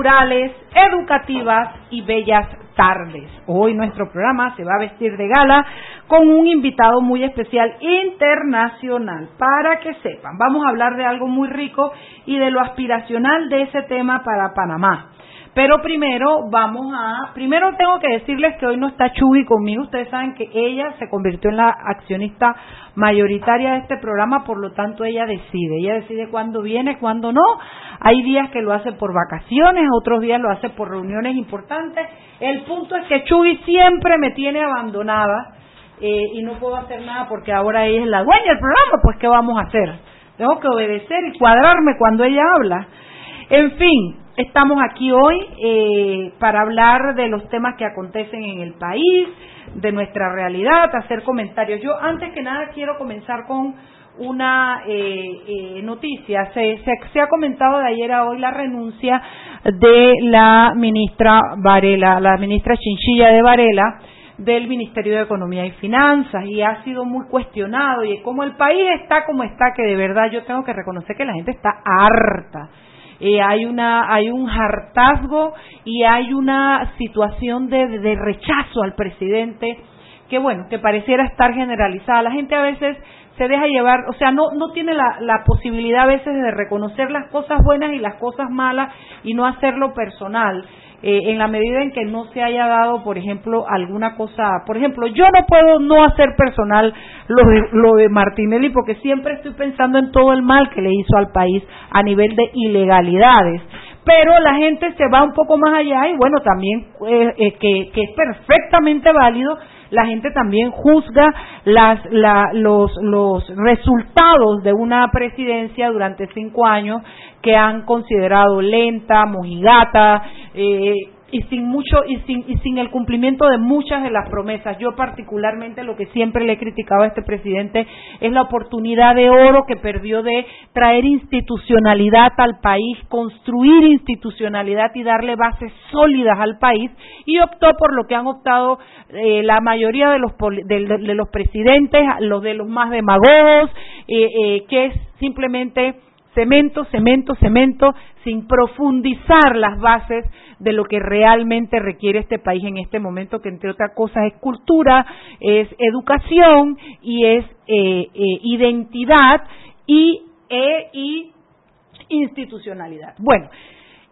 Culturales, educativas y bellas tardes. Hoy nuestro programa se va a vestir de gala con un invitado muy especial internacional. Para que sepan, vamos a hablar de algo muy rico y de lo aspiracional de ese tema para Panamá. Pero primero vamos a, primero tengo que decirles que hoy no está Chuy conmigo. Ustedes saben que ella se convirtió en la accionista mayoritaria de este programa, por lo tanto ella decide. Ella decide cuándo viene, cuándo no. Hay días que lo hace por vacaciones, otros días lo hace por reuniones importantes. El punto es que Chuy siempre me tiene abandonada eh, y no puedo hacer nada porque ahora ella es la dueña del programa, pues ¿qué vamos a hacer? Tengo que obedecer y cuadrarme cuando ella habla. En fin, Estamos aquí hoy eh, para hablar de los temas que acontecen en el país, de nuestra realidad, hacer comentarios. Yo antes que nada quiero comenzar con una eh, eh, noticia. Se, se, ha comentado de ayer a hoy la renuncia de la ministra Varela, la ministra Chinchilla de Varela del Ministerio de Economía y Finanzas y ha sido muy cuestionado y como el país está como está, que de verdad yo tengo que reconocer que la gente está harta eh, hay una hay un hartazgo y hay una situación de, de rechazo al presidente que bueno que pareciera estar generalizada la gente a veces se deja llevar, o sea, no, no tiene la, la, posibilidad a veces de reconocer las cosas buenas y las cosas malas y no hacerlo personal. Eh, en la medida en que no se haya dado, por ejemplo, alguna cosa, por ejemplo, yo no puedo no hacer personal lo de, lo de Martinelli porque siempre estoy pensando en todo el mal que le hizo al país a nivel de ilegalidades pero la gente se va un poco más allá y bueno, también eh, eh, que, que, es perfectamente válido, la gente también juzga las, los, los resultados de una presidencia durante cinco años que han considerado lenta, mojigata, eh, y sin mucho y sin y sin el cumplimiento de muchas de las promesas. Yo particularmente lo que siempre le he criticado a este presidente es la oportunidad de oro que perdió de traer institucionalidad al país, construir institucionalidad y darle bases sólidas al país y optó por lo que han optado eh, la mayoría de los de, los presidentes, los de los más demagogos, eh, eh, que es simplemente cemento, cemento, cemento, sin profundizar las bases de lo que realmente requiere este país en este momento, que entre otras cosas es cultura, es educación y es eh, eh, identidad y, e, y institucionalidad. Bueno,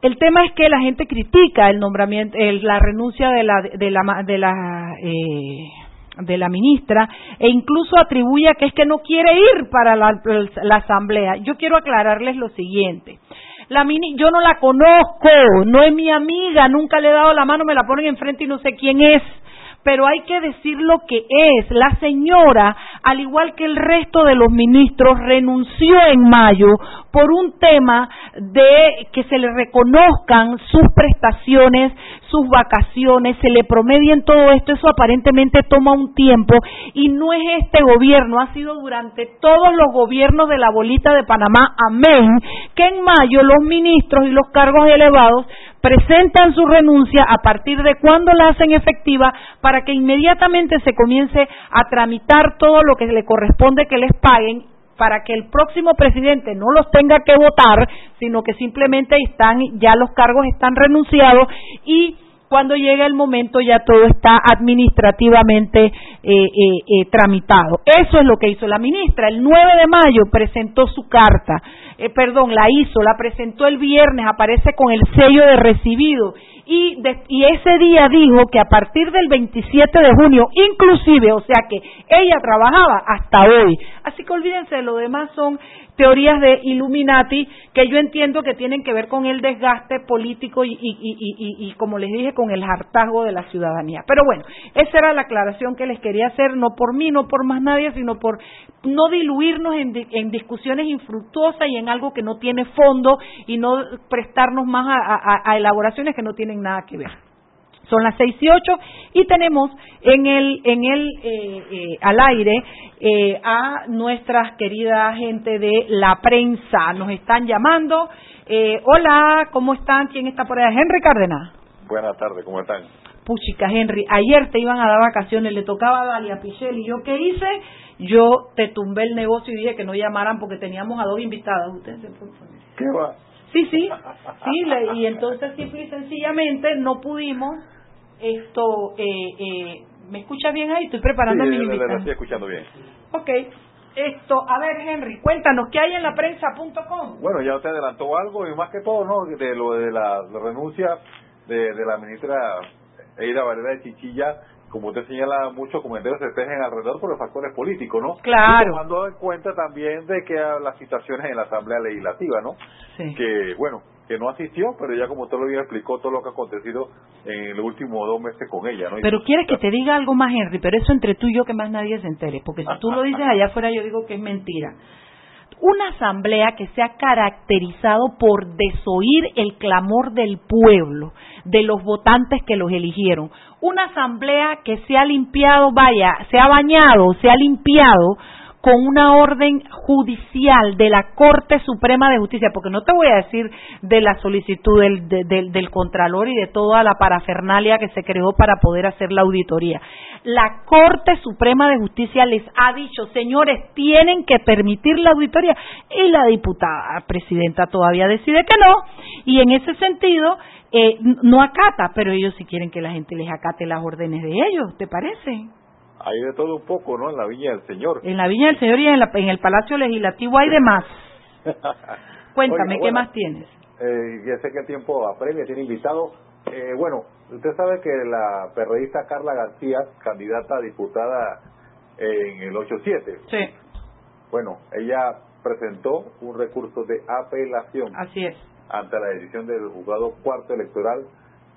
el tema es que la gente critica el nombramiento, la renuncia de la de la de la eh, de la ministra e incluso atribuye que es que no quiere ir para la, la asamblea. Yo quiero aclararles lo siguiente. La mini, yo no la conozco, no es mi amiga, nunca le he dado la mano, me la ponen enfrente y no sé quién es pero hay que decir lo que es. La señora, al igual que el resto de los ministros, renunció en mayo por un tema de que se le reconozcan sus prestaciones, sus vacaciones, se le promedien todo esto, eso aparentemente toma un tiempo y no es este gobierno, ha sido durante todos los gobiernos de la bolita de Panamá, amén, que en mayo los ministros y los cargos elevados presentan su renuncia a partir de cuando la hacen efectiva para que inmediatamente se comience a tramitar todo lo que le corresponde que les paguen para que el próximo presidente no los tenga que votar, sino que simplemente están ya los cargos están renunciados y cuando llegue el momento ya todo está administrativamente eh, eh, eh, tramitado. Eso es lo que hizo la ministra. El 9 de mayo presentó su carta, perdón, la hizo, la presentó el viernes, aparece con el sello de recibido y, y, ese día dijo que a partir del 27 de junio, inclusive, o sea que ella trabajaba hasta hoy. Así que olvídense, lo demás son teorías de Illuminati que yo entiendo que tienen que ver con el desgaste político y, y, como les dije, con el hartazgo de la ciudadanía. Pero bueno, esa era la aclaración que les quería hacer, no por mí, no por más nadie, sino por no diluirnos en, discusiones infructuosas y en algo que no tiene fondo y no prestarnos más a, elaboraciones que no tienen nada que ver. Son las seis y ocho y tenemos en el en el eh, eh, al aire eh, a nuestras queridas gente de la prensa. Nos están llamando. hola, ¿cómo están? ¿Quién está por allá? Henry Cárdenas. Buenas tardes, ¿cómo están? Puchica, Henry, ayer te iban a dar vacaciones, le tocaba a Dalia Pichel y yo qué hice? Yo te tumbé el negocio y dije que no llamaran porque teníamos a dos invitadas. Ustedes se ¿Qué va? Sí, sí, sí, y entonces simple y sencillamente no pudimos esto, eh, eh, ¿me escuchas bien ahí? Estoy preparando sí, mi invitación. estoy escuchando bien. Ok, esto, a ver Henry, cuéntanos, ¿qué hay en la prensa.com? Bueno, ya usted adelantó algo y más que todo, ¿no? De lo de la, renuncia de, de la ministra Eira Valera de Chichilla como usted señala, muchos comentarios se tejen alrededor por los factores políticos, ¿no? Claro. Y tomando en cuenta también de que las situaciones en la Asamblea Legislativa, ¿no? Sí. Que, bueno, que no asistió, pero ya como usted lo bien explicó todo lo que ha acontecido en los últimos dos meses con ella, ¿no? Pero quieres que te diga algo más, Henry, pero eso entre tú y yo que más nadie se entere, porque si tú lo dices allá afuera yo digo que es mentira una asamblea que se ha caracterizado por desoír el clamor del pueblo, de los votantes que los eligieron. Una asamblea que se ha limpiado, vaya, se ha bañado, se ha limpiado con una orden judicial de la Corte Suprema de Justicia, porque no te voy a decir de la solicitud del, del, Contralor y de toda la parafernalia que se creó para poder hacer la auditoría. La Corte Suprema de Justicia les ha dicho, señores, tienen que permitir la auditoría y la diputada presidenta todavía decide que no y en ese sentido eh, no acata, pero ellos sí quieren que la gente les acate las órdenes de ellos, ¿te parece? Hay de todo un poco, ¿no? En la Viña del Señor. En la Viña del Señor y en, el Palacio Legislativo hay de más. Cuéntame, ¿qué más tienes? Eh, ya sé que el tiempo apremia, tiene invitado. Eh, bueno, usted sabe que la perredista Carla García, candidata a diputada en el 8-7. Sí. Bueno, ella presentó un recurso de apelación. Así es. Ante la decisión del juzgado cuarto electoral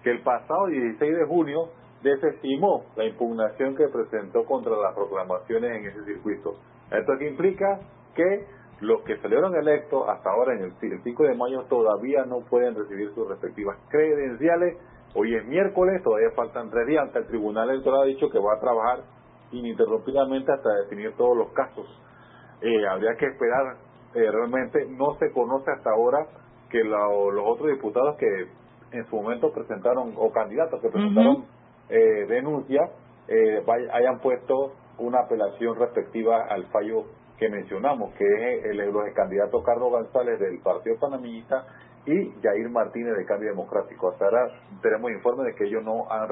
que el pasado 16 de junio desestimó la impugnación que presentó contra las proclamaciones en ese circuito. Esto que implica que los que salieron electos hasta ahora en el 5 de mayo todavía no pueden recibir sus respectivas credenciales. Hoy es miércoles, todavía faltan tres días, el Tribunal Electoral ha dicho que va a trabajar ininterrumpidamente hasta definir todos los casos. Eh, habría que esperar, eh, realmente no se conoce hasta ahora que los otros diputados que en su momento presentaron, o candidatos que presentaron eh, denuncia eh, hayan puesto una apelación respectiva al fallo que mencionamos, que es el, los candidatos Carlos González del Partido Panamista y Jair Martínez del Cambio Democrático. Hasta ahora tenemos informe de que ellos no han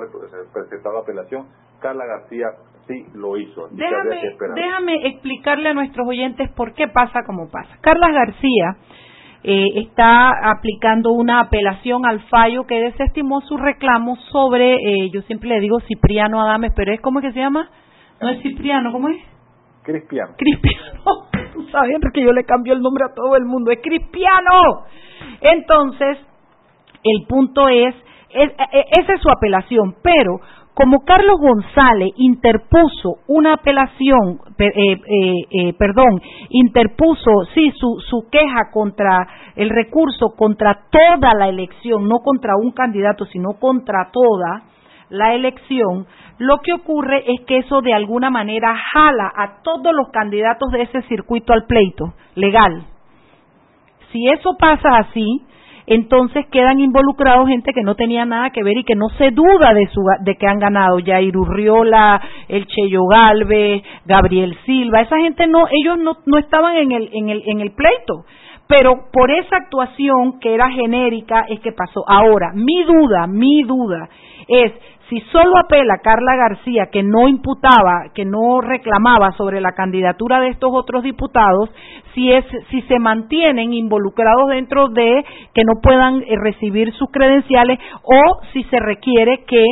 presentado apelación. Carla García sí lo hizo. Déjame, déjame explicarle a nuestros oyentes por qué pasa como pasa. Carla García eh, está aplicando una apelación al fallo que desestimó su reclamo sobre, eh, yo siempre le digo Cipriano Adames, pero es como que se llama, no es Cipriano, ¿cómo es? Cristiano. Cristiano, tú sabes porque yo le cambio el nombre a todo el mundo, es Cristiano. Entonces, el punto es, es e, esa es su apelación, pero como Carlos González interpuso una apelación, eh, eh, eh, perdón, interpuso, sí, su, su queja contra el recurso contra toda la elección, no contra un candidato, sino contra toda la elección, lo que ocurre es que eso de alguna manera jala a todos los candidatos de ese circuito al pleito legal. Si eso pasa así, entonces quedan involucrados gente que no tenía nada que ver y que no se duda de, su, de que han ganado. Jair Urriola, el Cheyo Galvez, Gabriel Silva, esa gente no, ellos no, no estaban en el, en, el, en el pleito. Pero por esa actuación que era genérica es que pasó. Ahora, mi duda, mi duda es si solo apela Carla García, que no imputaba, que no reclamaba sobre la candidatura de estos otros diputados, si, es, si se mantienen involucrados dentro de que no puedan eh, recibir sus credenciales o si se requiere que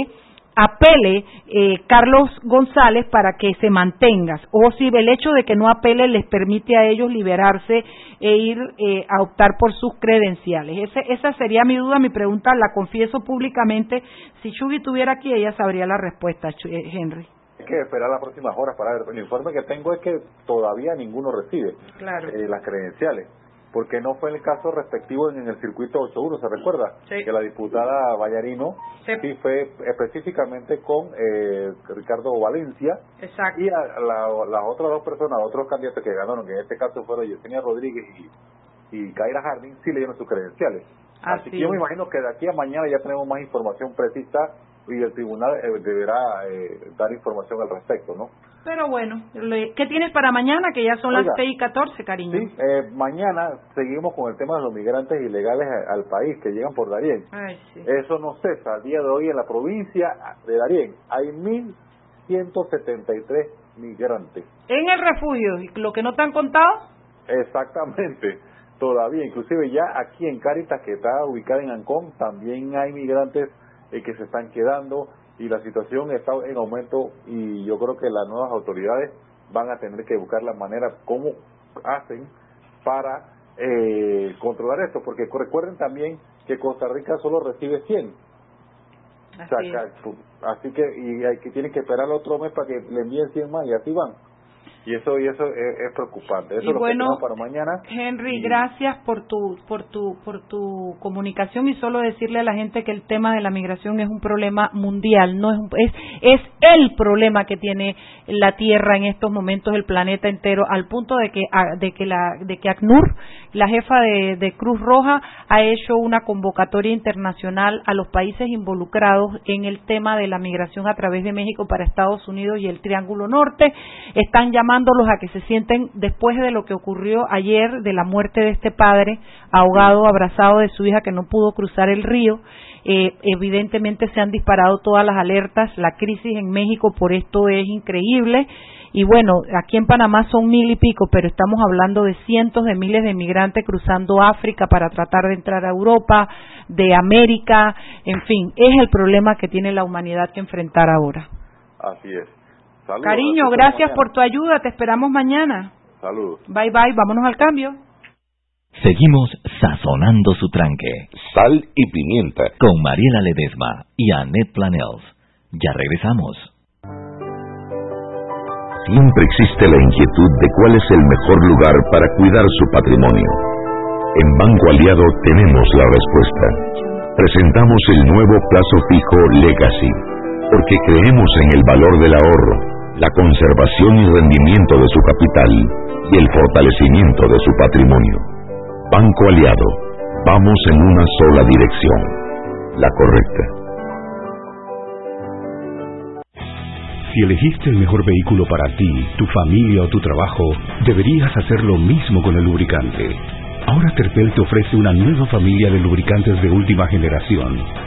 apele eh, Carlos González para que se mantenga, o si el hecho de que no apele les permite a ellos liberarse e ir eh, a optar por sus credenciales. esa sería mi duda, mi pregunta, la confieso públicamente. Si Chugi estuviera aquí, ella sabría la respuesta, eh, Henry. que esperar las próximas horas para ver. El informe que tengo es que todavía ninguno recibe eh, las credenciales porque no fue el caso respectivo en, el circuito 8-1, ¿se recuerda? Que la diputada Vallarino sí, fue específicamente con eh, Ricardo Valencia Exacto. y a las otras dos personas, otros candidatos que ganaron, que en este caso fueron Yesenia Rodríguez y, y Kaira Jardín, sí le dieron sus credenciales. Así, que yo me imagino que de aquí a mañana ya tenemos más información precisa y el tribunal eh, deberá eh, dar información al respecto, ¿no? Pero bueno, ¿qué tienes para mañana? Que ya son las 6 y 14, cariño. Sí, eh, mañana seguimos con el tema de los migrantes ilegales al país que llegan por Darién. Eso no cesa. Al día de hoy en la provincia de Darién hay 1.173 migrantes. ¿En el refugio? ¿Y lo que no te han contado? Exactamente. Todavía, inclusive ya aquí en Caritas, que está ubicada en Ancón, también hay migrantes eh, que se están quedando y la situación está en aumento y yo creo que las nuevas autoridades van a tener que buscar la manera cómo hacen para eh, controlar esto, porque recuerden también que Costa Rica solo recibe 100. Así, así que y hay que tienen que esperar otro mes para que le envíen 100 más y así van y eso y eso es, preocupante. Eso y lo bueno, para mañana. Henry gracias por tu por tu por tu comunicación y solo decirle a la gente que el tema de la migración es un problema mundial no es es es el problema que tiene la tierra en estos momentos el planeta entero al punto de que de que la de que ACNUR la jefa de, de Cruz Roja ha hecho una convocatoria internacional a los países involucrados en el tema de la migración a través de México para Estados Unidos y el Triángulo Norte. Están llamando a que se sienten después de lo que ocurrió ayer, de la muerte de este padre ahogado, abrazado de su hija que no pudo cruzar el río. Eh, evidentemente se han disparado todas las alertas, la crisis en México por esto es increíble. Y bueno, aquí en Panamá son mil y pico, pero estamos hablando de cientos de miles de migrantes cruzando África para tratar de entrar a Europa, de América, en fin, es el problema que tiene la humanidad que enfrentar ahora. Así es. Cariño, gracias por tu ayuda. Te esperamos mañana. Saludos. Bye bye, vámonos al cambio. Seguimos sazonando su tranque. Sal y pimienta. Con Mariela Ledesma y Annette Planels. Ya regresamos. Siempre existe la inquietud de cuál es el mejor lugar para cuidar su patrimonio. En Banco Aliado tenemos la respuesta. Presentamos el nuevo plazo fijo Legacy, porque creemos en el valor del ahorro la conservación y rendimiento de su capital y el fortalecimiento de su patrimonio. Banco Aliado, vamos en una sola dirección, la correcta. Si elegiste el mejor vehículo para ti, tu familia o tu trabajo, deberías hacer lo mismo con el lubricante. Ahora Terpel te ofrece una nueva familia de lubricantes de última generación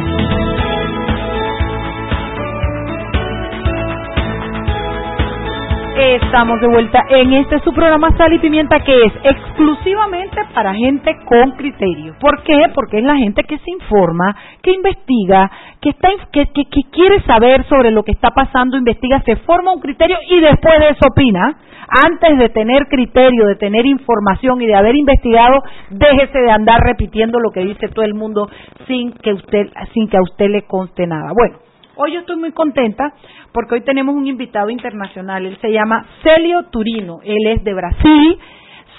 Estamos de vuelta en este su programa Sal y Pimienta que es exclusivamente para gente con criterio. ¿Por qué? Porque es la gente que se informa, que investiga, que, está, que, quiere saber sobre lo que está pasando, investiga, se forma un criterio y después de eso opina. Antes de tener criterio, de tener información y de haber investigado, déjese de andar repitiendo lo que dice todo el mundo sin que usted, sin que a usted le conste nada. Bueno, hoy yo estoy muy contenta porque hoy tenemos un invitado internacional. Él se llama Celio Turino. Él es de Brasil.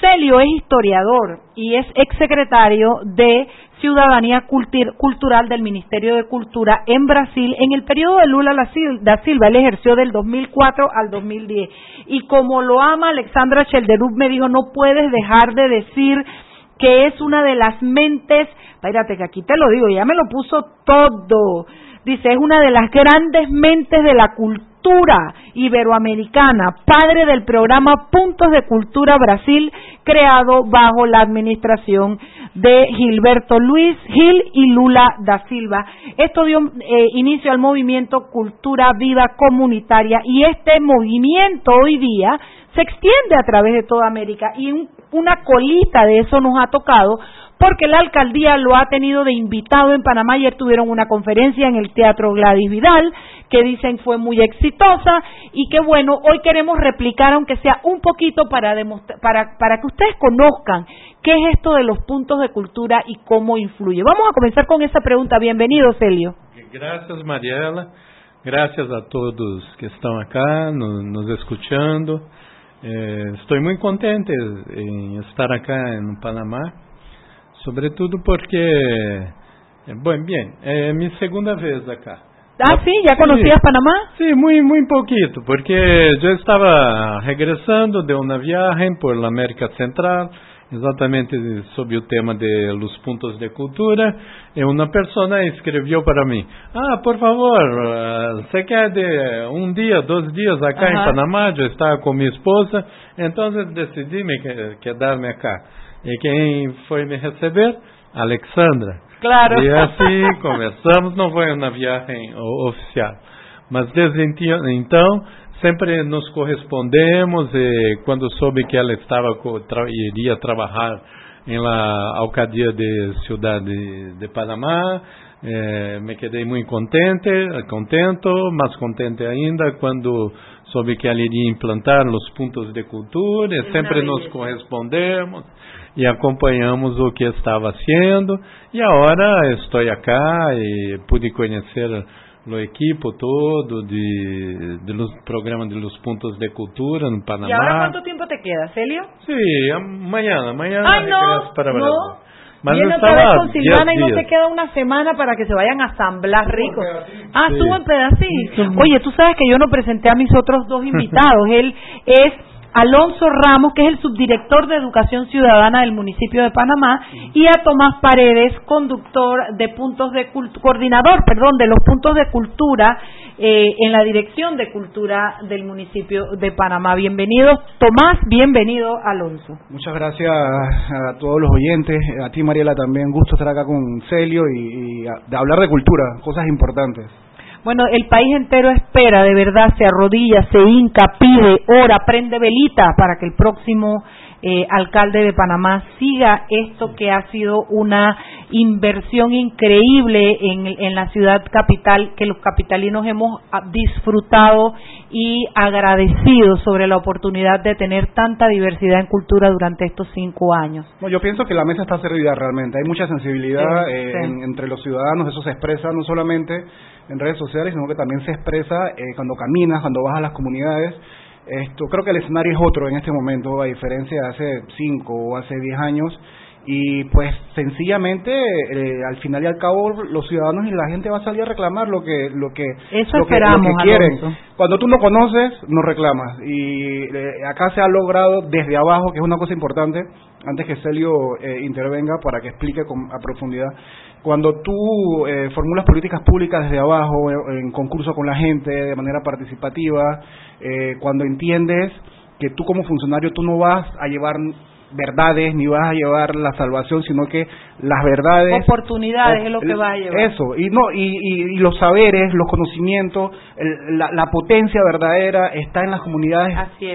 Celio es historiador y es exsecretario de Ciudadanía Cultural del Ministerio de Cultura en Brasil en el periodo de Lula da Silva. Él ejerció del 2004 al 2010. Y como lo ama Alexandra Chelderup, me dijo, no puedes dejar de decir que es una de las mentes, espérate que aquí te lo digo, ya me lo puso todo Dice, es una de las grandes mentes de la cultura iberoamericana, padre del programa Puntos de Cultura Brasil, creado bajo la administración de Gilberto Luis Gil y Lula da Silva. Esto dio eh, inicio al movimiento Cultura Viva Comunitaria y este movimiento hoy día se extiende a través de toda América y una colita de eso nos ha tocado porque la alcaldía lo ha tenido de invitado en Panamá. Ayer tuvieron una conferencia en el Teatro Gladys Vidal que dicen fue muy exitosa y que bueno, hoy queremos replicar aunque sea un poquito para, para, para que ustedes conozcan qué es esto de los puntos de cultura y cómo influye. Vamos a comenzar con esa pregunta. Bienvenido, Celio. Gracias, Mariela. Gracias a todos que están acá nos, escuchando. Eh, estoy muy contente en estar acá en Panamá Sobretudo porque, eh, bueno, bien, é minha segunda vez acá. Ah, sim, já conhecia Panamá? Sim, muito, muito pouquito, porque eu estava regressando de uma viagem por la América Central, exatamente sobre o tema de los pontos de cultura, e uma pessoa escreveu para mim, ah, por favor, eh, você quer de um dia, dois dias acá uh -huh. em Panamá? Eu estava com minha esposa, então decidi me quedar-me acá. E quem foi me receber? Alexandra. Claro. E assim começamos, não foi uma viagem oficial. Mas desde então, sempre nos correspondemos e quando soube que ela estava iria trabalhar em la alcaldía de Ciudad de, Panamá, eh, me quedei muito contente, contento, mais contente ainda quando soube que ela iria implantar os pontos de cultura, sempre nos correspondemos e acompanhamos o que estava sendo e agora estou acá e pude conhecer o equipo todo de, de los programas de los puntos de cultura en Panamá. ¿Y ahora cuánto tiempo te queda, Celio? Sí, mañana, mañana Ay, no, para Brasil. No. Viene otra vez con Silvana y no te queda una semana para que se vayan a asamblar ricos. Ah, sí. estuvo en pedacito. Oye, tú sabes que yo no presenté a mis otros dos invitados. Él es Alonso Ramos, que es el subdirector de Educación Ciudadana del municipio de Panamá, y a Tomás Paredes, conductor de puntos de coordinador, perdón, de los puntos de cultura eh, en la Dirección de Cultura del municipio de Panamá. Bienvenido, Tomás, bienvenido, Alonso. Muchas gracias a todos los oyentes, a ti Mariela también, gusto estar acá con Celio y, y de hablar de cultura, cosas importantes. Bueno, el país entero espera, de verdad, se arrodilla, se hinca, pide, ora, prende velita para que el próximo eh, alcalde de Panamá siga esto que ha sido una inversión increíble en, en la ciudad capital que los capitalinos hemos ah, disfrutado y agradecido sobre la oportunidad de tener tanta diversidad en cultura durante estos cinco años. yo pienso que la mesa está servida realmente. Hay mucha sensibilidad eh, entre los ciudadanos, eso se expresa no solamente en redes sociales, sino que también se expresa eh, cuando caminas, cuando vas a las comunidades. Esto, creo que el escenario es otro en este momento, a diferencia de hace cinco o hace diez años. Y pues sencillamente, eh, al final y al cabo, los ciudadanos y la gente va a salir a reclamar lo que lo que, Eso lo que, quieren. Cuando tú no conoces, no reclamas. Y eh, acá se ha logrado desde abajo, que es una cosa importante, antes que Celio intervenga para que explique con, a profundidad cuando tú eh, formulas políticas públicas desde abajo, eh, en concurso con la gente, de manera participativa, eh, cuando entiendes que tú como funcionario tú no vas a llevar verdades ni vas a llevar la salvación, sino que las verdades oportunidades es lo que va a llevar. Eso, y no y, y, los saberes, los conocimientos, la, la, potencia verdadera está en las comunidades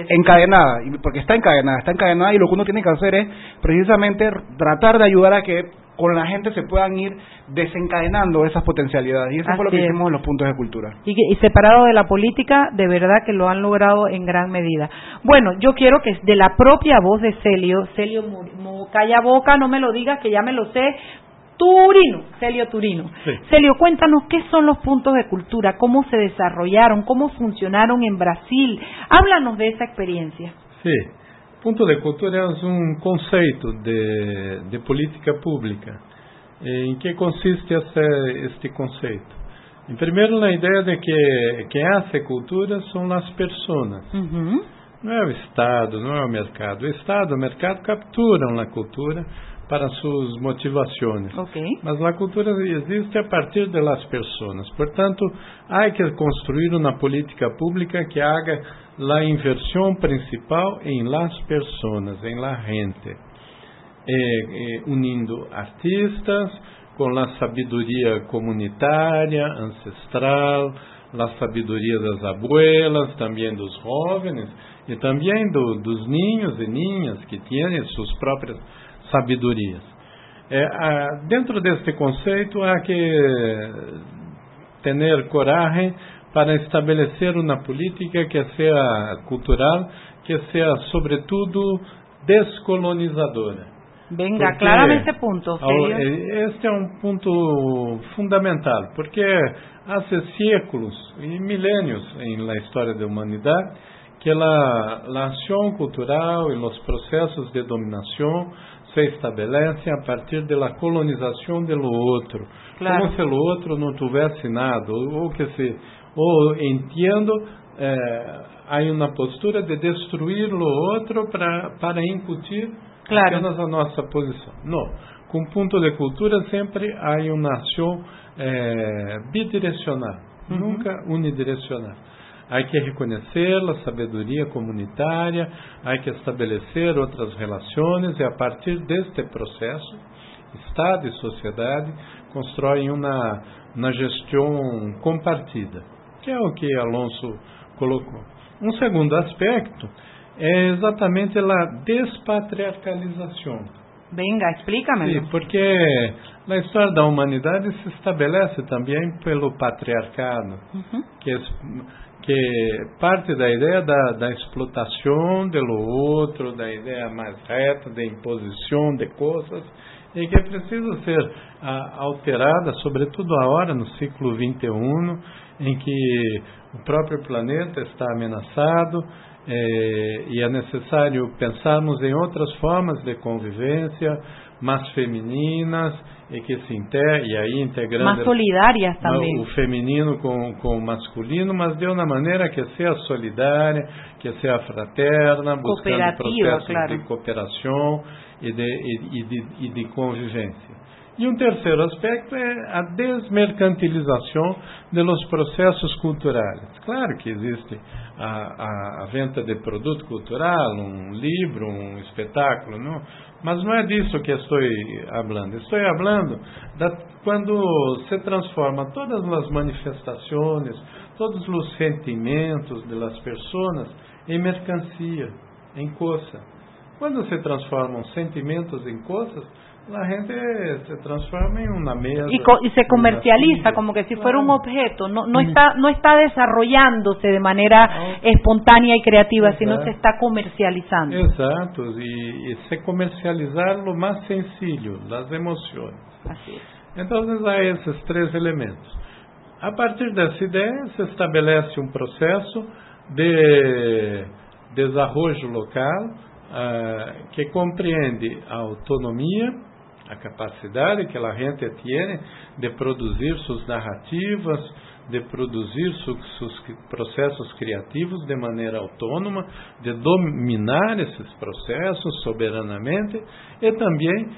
encadenadas, porque está encadenada, está encadenada y lo que uno tiene que hacer es precisamente tratar de ayudar a que con la gente se puedan ir desencadenando esas potencialidades. Y eso fue lo que hicimos en los puntos de cultura. Y, y, separado de la política, de verdad que lo han logrado en gran medida. Bueno, yo quiero que de la propia voz de Celio, Celio calla boca, no me lo digas, que ya me lo sé, Turino, Celio Turino. Celio, cuéntanos qué son los puntos de cultura, cómo se desarrollaron, cómo funcionaron en Brasil. Háblanos de esa experiencia. Sí. Ponto de cultura é um conceito de, de política pública. Em que consiste essa, este conceito? Em primeiro, na ideia de que quem hace cultura são as pessoas. Uhum. Não é o Estado, não é o mercado. O Estado, o mercado capturam a cultura para suas motivações. Okay. Mas a cultura existe a partir das pessoas. Portanto, há que construir uma política pública que haga la inversión principal en las personas, en la gente, eh, eh, unindo artistas com a sabedoria comunitária, ancestral, a sabedoria das abuelas, também dos jovens e também do, dos ninhos e ninhas que têm suas próprias sabedorias. Eh, dentro deste conceito há que ter coragem para estabelecer uma política que seja cultural, que seja, sobretudo, descolonizadora. Venga, aclárame esse ponto. Este é um ponto fundamental, porque há séculos e milênios na história da humanidade que a, a ação cultural e os processos de dominação se estabelecem a partir da colonização do outro, claro. como se o outro não tivesse nada, ou que se ou entendo eh, há uma postura de destruir o outro para para incutir claro. apenas a nossa posição. Não, com ponto de cultura sempre há uma ação eh, bidirecional, uhum. nunca unidirecional. Há que reconhecer a sabedoria comunitária, há que estabelecer outras relações e a partir deste processo, Estado e sociedade constroem uma, uma gestão compartida que é o que Alonso colocou. Um segundo aspecto é exatamente a despatriarcalização. Venga, explícame. Sim, porque na história da humanidade se estabelece também pelo patriarcado, uhum. que, que parte da ideia da, da explotação do outro, da ideia mais reta, da imposição de coisas, e que precisa ser a, alterada, sobretudo agora, no século XXI, em que o próprio planeta está ameaçado é, e é necessário pensarmos em outras formas de convivência, mais femininas e que se inter, e aí integrando mais solidárias também o feminino com, com o masculino, mas de uma maneira que seja solidária, que seja fraterna, buscando processos claro. de cooperação e de, e, e, de, e de convivência. E um terceiro aspecto é a desmercantilização dos processos culturais. Claro que existe a, a, a, venda de produto cultural, um livro, um espetáculo, não? mas não é disso que estou falando. Estou falando da, quando se transforma todas as manifestações, todos os sentimentos das pessoas em mercancia, em coisa. Quando se transformam sentimentos em coisas, la gente se transforma en una mesa y, co y se comercializa como que si claro. fuera un objeto. No no está no está desarrollándose de manera no. espontánea y creativa Exacto. sino se está comercializando. Exacto y, y, se comercializar lo más sencillo las emociones. Así es. Entonces hay esos tres elementos. A partir de esa idea se estabelece un proceso de desarrollo local uh, que compreende a autonomia a capacidade que a gente tem de produzir suas narrativas, de produzir seus processos criativos de maneira autônoma, de dominar esses processos soberanamente e também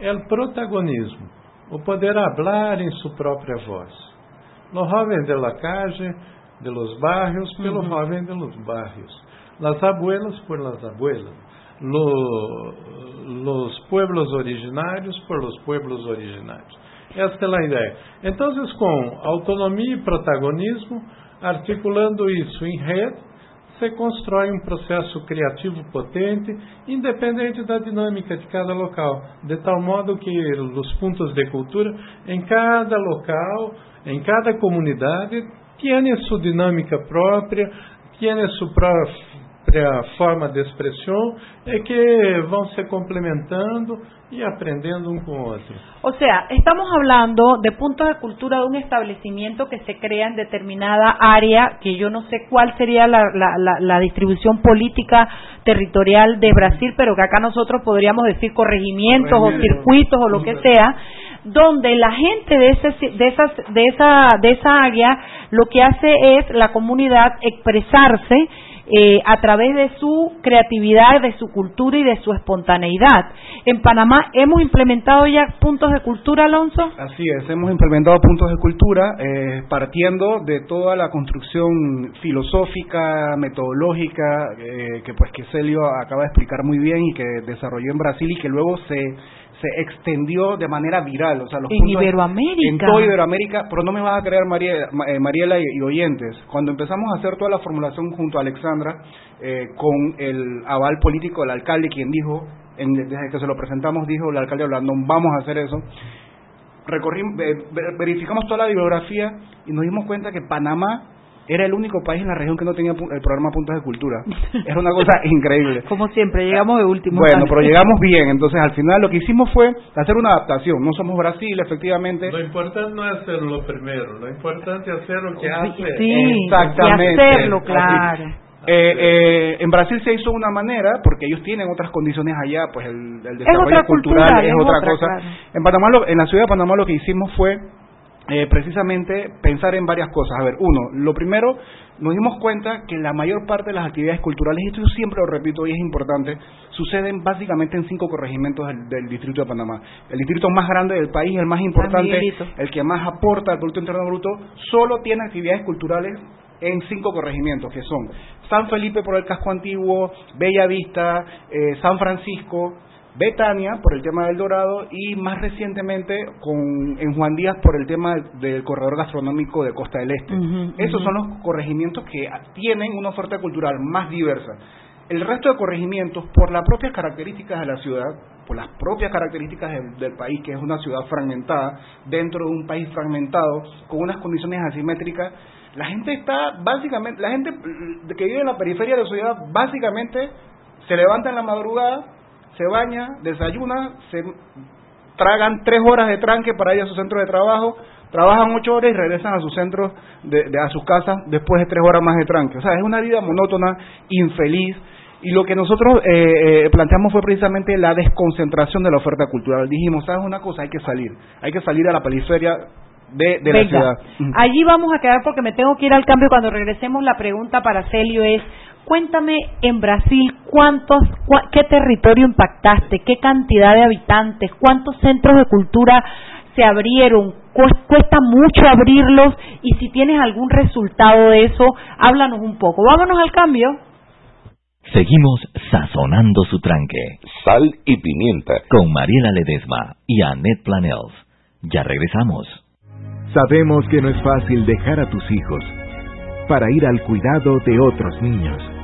o protagonismo, o poder falar em sua própria voz. Los jovens de la calle, de los barrios, pelo uhum. jovem de los barrios. Las abuelas por las abuelas los pueblos originarios por los pueblos originarios. Esta é a ideia. Então, com autonomia e protagonismo, articulando isso em rede, você constrói um processo criativo potente, independente da dinâmica de cada local, de tal modo que os pontos de cultura em cada local, em cada comunidade, têm sua dinâmica própria, têm sua própria forma de expressão e que vão se complementando y aprendiendo un con otro. O sea, estamos hablando de puntos de cultura de un establecimiento que se crea en determinada área, que yo no sé cuál sería la, la, distribución política territorial de Brasil, pero que acá nosotros podríamos decir corregimientos o circuitos o lo que sea, donde la gente de, ese, de, esas, de, esa, de esa área lo que hace es la comunidad expresarse eh, a través de su creatividad, de su cultura y de su espontaneidad. En Panamá hemos implementado ya puntos de cultura, Alonso. Así es, hemos implementado puntos de cultura eh, partiendo de toda la construcción filosófica, metodológica eh, que pues que Celio acaba de explicar muy bien y que desarrolló en Brasil y que luego se se extendió de manera viral, o sea, los en Iberoamérica. En toda Iberoamérica, pero no me vas a creer, eh, Mariela y, oyentes, cuando empezamos a hacer toda la formulación junto a Alexandra, eh, con el aval político del alcalde, quien dijo, desde que se lo presentamos, dijo el alcalde hablando, vamos a hacer eso, recorrimos, verificamos toda la bibliografía y nos dimos cuenta que Panamá era el único país en la región que no tenía el programa Puntos de Cultura. Era una cosa increíble. Como siempre, llegamos de último. Bueno, pero llegamos bien. Entonces, al final lo que hicimos fue hacer una adaptación. No somos Brasil, efectivamente. Lo importante no es hacerlo primero, lo importante es hacer lo que hace. Sí, Exactamente. Y hacerlo, claro. Eh, eh, en Brasil se hizo una manera porque ellos tienen otras condiciones allá, pues el, desarrollo cultural es, otra, cosa. En Panamá, en la ciudad de Panamá, lo que hicimos fue eh, precisamente pensar en varias cosas. A ver, uno, lo primero, nos dimos cuenta que la mayor parte de las actividades culturales, y esto yo siempre lo repito y es importante, suceden básicamente en cinco corregimientos del, Distrito de Panamá. El distrito más grande del país, el más importante, el que más aporta al Producto Interno Bruto, solo tiene actividades culturales en cinco corregimientos, que son San Felipe por el casco antiguo, Bella Vista, eh, San Francisco, Betania por el tema del Dorado y más recientemente con, en Juan Díaz por el tema del corredor gastronómico de Costa del Este. Esos son los corregimientos que tienen una oferta cultural más diversa. El resto de corregimientos, por las propias características de la ciudad, por las propias características del, país, que es una ciudad fragmentada, dentro de un país fragmentado, con unas condiciones asimétricas, la gente está básicamente, la gente que vive en la periferia de la ciudad, básicamente se levanta en la madrugada, se baña, desayuna, se tragan tres horas de tranque para ir a su centro de trabajo, trabajan ocho horas y regresan a su centro, de, a sus casas después de tres horas más de tranque. O sea, es una vida monótona, infeliz. Y lo que nosotros eh, eh, planteamos fue precisamente la desconcentración de la oferta cultural. Dijimos, ¿sabes una cosa? Hay que salir. Hay que salir a la periferia de, de la ciudad. Allí vamos a quedar porque me tengo que ir al cambio. Cuando regresemos, la pregunta para Celio es: Cuéntame en Brasil cuántos, qué territorio impactaste, qué cantidad de habitantes, cuántos centros de cultura se abrieron, cuesta mucho abrirlos y si tienes algún resultado de eso, háblanos un poco. Vámonos al cambio. Seguimos sazonando su tranque. Sal y pimienta. Con Mariela Ledesma y Annette Planels. Ya regresamos. Sabemos que no es fácil dejar a tus hijos para ir al cuidado de otros niños.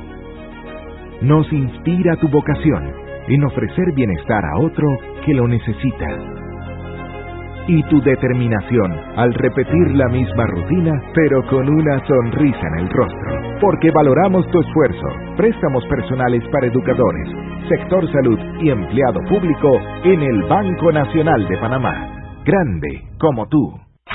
Nos inspira tu vocación en ofrecer bienestar a otro que lo necesita. Y tu determinación al repetir la misma rutina, pero con una sonrisa en el rostro. Porque valoramos tu esfuerzo. Préstamos personales para educadores, sector salud y empleado público en el Banco Nacional de Panamá. Grande como tú.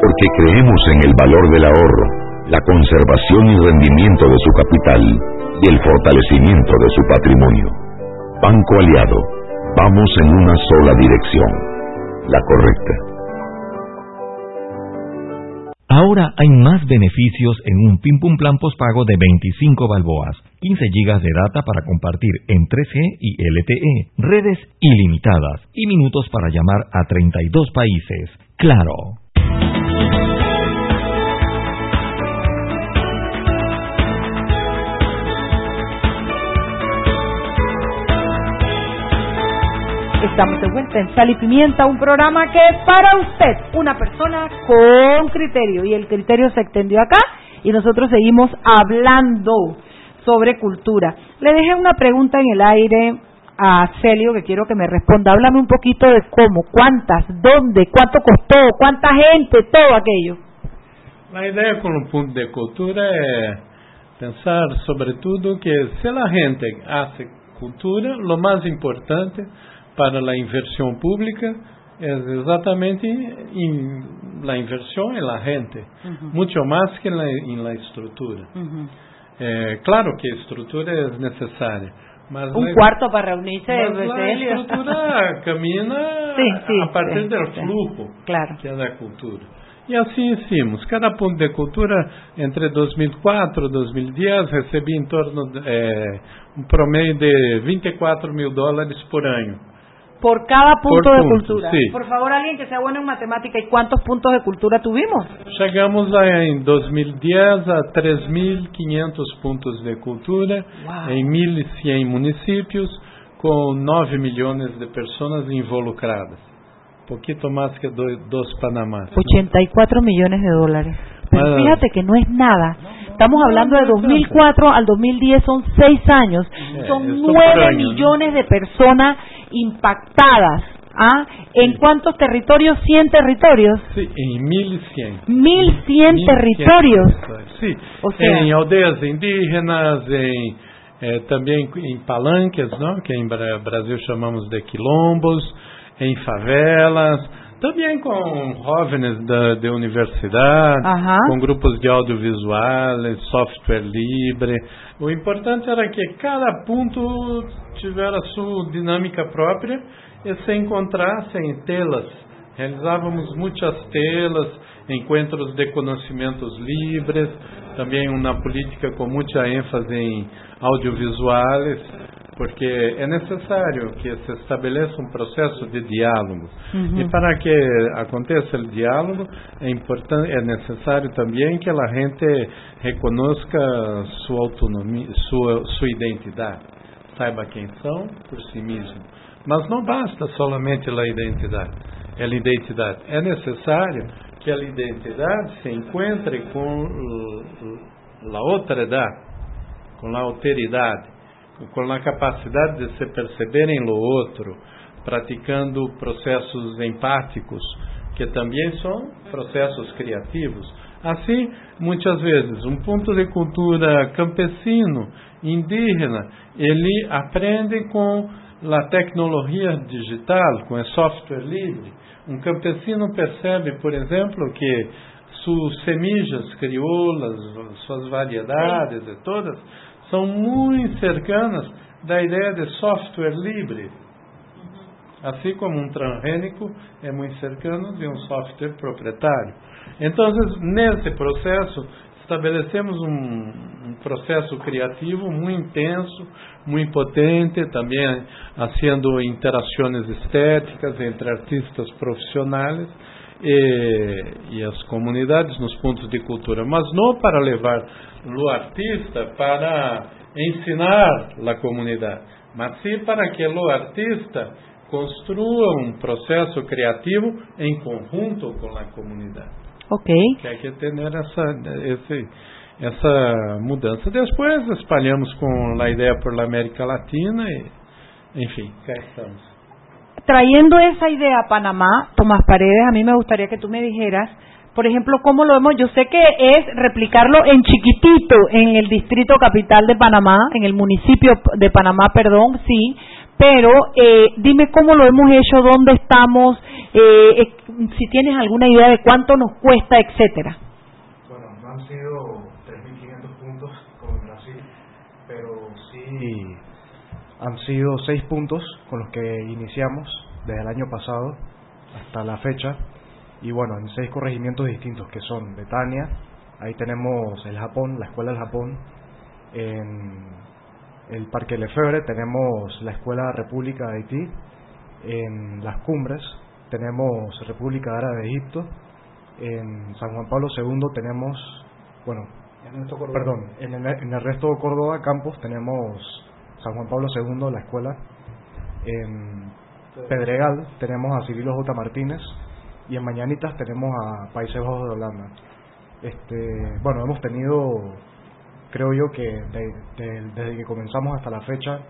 porque creemos en el valor del ahorro, la conservación y rendimiento de su capital y el fortalecimiento de su patrimonio. Banco Aliado, vamos en una sola dirección, la correcta. Ahora hay más beneficios en un Pim Plan postpago de 25 balboas, 15 gigas de data para compartir en 3G y LTE, redes ilimitadas y minutos para llamar a 32 países. Claro. Estamos de vuelta en Sal y Pimienta, un programa que es para usted, una persona con criterio. Y el criterio se extendió acá y nosotros seguimos hablando sobre cultura. Le dejé una pregunta en el aire a Celio que quiero que me responda. Háblame un poquito de cómo, cuántas, dónde, cuánto costó, cuánta gente, todo aquello. La idea con un punto de cultura es pensar sobre todo que si la gente hace cultura, lo más importante para a inversión pública é exatamente em la inversión en la gente, uhum. mucho más que en la, estructura. Uhum. Eh, claro que a estrutura é necessária. Mas um la, quarto para reunirse mas a estrutura camina sí, sí, a partir sí, do flujo claro. que é da cultura. E assim hicimos. Cada ponto de cultura, entre 2004 e 2010, recebia em torno de eh, um promedio de 24 mil dólares por ano. Por cada punto de cultura. Por favor, alguien que sea bueno en matemática, ¿y cuántos puntos de cultura tuvimos? Llegamos en 2010 a 3.500 puntos de cultura en 1.100 municipios con 9 millones de personas involucradas. Poquito más que dos Panamá. 84 millones de dólares. Pero fíjate que no es nada. Estamos hablando de 2004 al 2010, son seis años. Son 9 millones de personas impactadas. ¿Ah? ¿En cuántos territorios? ¿100 territorios? Sí, en 1100. 1100 territorios. Sí, o sea, en aldeas indígenas, en, eh, también en palanques, ¿no? que en Brasil chamamos de quilombos, en favelas, também com jovens da, de universidade, com grupos de audiovisuais, software livre. O importante era que cada ponto tivesse a sua dinâmica própria e se encontrasse em telas. Realizávamos muitas telas, encontros de conhecimentos livres, também uma política com muita ênfase em audiovisuais porque é necessário que se estabeleça um processo de diálogo. Uhum. E para que aconteça o diálogo, é importante, é necessário também que a gente reconozca sua autonomia, sua, sua identidade, saiba quem são por si mesmo. Mas não basta somente a identidade. A identidade é necessário que a identidade se encontre com a outra idade, com a alteridade com a capacidade de se perceberem no outro, praticando processos empáticos, que também são processos criativos. Assim, muitas vezes, um ponto de cultura campesino, indígena, ele aprende com a tecnologia digital, com o software livre. Um campesino percebe, por exemplo, que suas semijas crioulas, suas variedades e todas, são muito cercanas da ideia de software livre. Assim como um transgênico é muito cercano de um software proprietário. Então, nesse processo, estabelecemos um, um, processo criativo muito intenso, muito potente, também haciendo interações estéticas entre artistas profissionais e, e, as comunidades nos pontos de cultura, mas não para levar o artista para ensinar a comunidade, mas sim para que o artista construa um processo criativo em conjunto com a comunidade. Ok. Que hay que ter essa, esse, essa mudança. Depois espalhamos com a ideia por la América Latina e, enfim, cá estamos. Trayendo esa idea a Panamá, Tomás Paredes, a mí me gustaría que tú me dijeras por ejemplo, ¿cómo lo vemos? Yo sé que es replicarlo en chiquitito en el distrito capital de Panamá, en el municipio de Panamá, perdón, sí, pero eh, dime cómo lo hemos hecho, dónde estamos, eh, si tienes alguna idea de cuánto nos cuesta, etcétera. Bueno, no han sido 3.500 puntos como en Brasil, pero sí han sido 6 puntos con los que iniciamos desde el año pasado hasta la fecha. Y bueno, en seis corregimientos distintos que son Betania, ahí tenemos el Japón, la Escuela del Japón, en el Parque Lefebvre tenemos la Escuela República de Haití, en Las Cumbres tenemos República Árabe de Egipto, en San Juan Pablo II tenemos, bueno, perdón, en el, en el resto de Córdoba Campos tenemos San Juan Pablo II, la escuela, en Pedregal tenemos a Cirilo J. Martínez, y en Mañanitas tenemos a Países Bajos de Holanda. Este, bueno, hemos tenido, creo yo que desde que comenzamos hasta la fecha,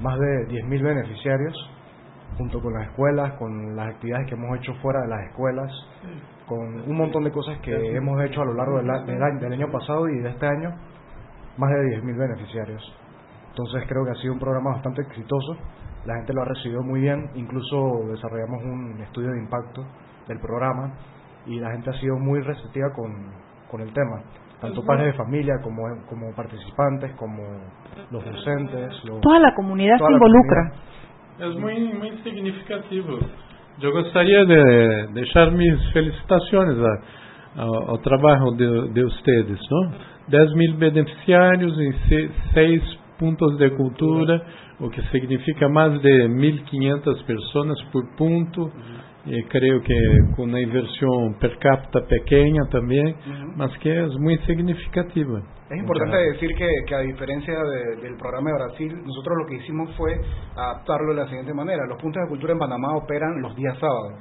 más de 10.000 beneficiarios, junto con las escuelas, con las actividades que hemos hecho fuera de las escuelas, con un montón de cosas que hemos hecho a lo largo del, del, del año pasado y de este año, más de 10.000 beneficiarios. Entonces creo que ha sido un programa bastante exitoso, la gente lo ha recibido muy bien, incluso desarrollamos un estudio de impacto del programa y la gente ha sido muy receptiva con, con el tema, tanto padres de familia como, como participantes, como los docentes. toda la comunidad se involucra. Es muy, muy significativo. Yo gustaría de dejar mis felicitaciones al trabajo de, de ustedes, ¿no? 10 mil beneficiarios en seis puntos de cultura, o que significa más de 1.500 personas por punto. E creio que com uma inversão per capita pequena também, mas que é muito significativa. Es importante decir que, que a diferencia de, del programa de Brasil, nosotros lo que hicimos fue adaptarlo de la siguiente manera. Los puntos de cultura en Panamá operan los días sábados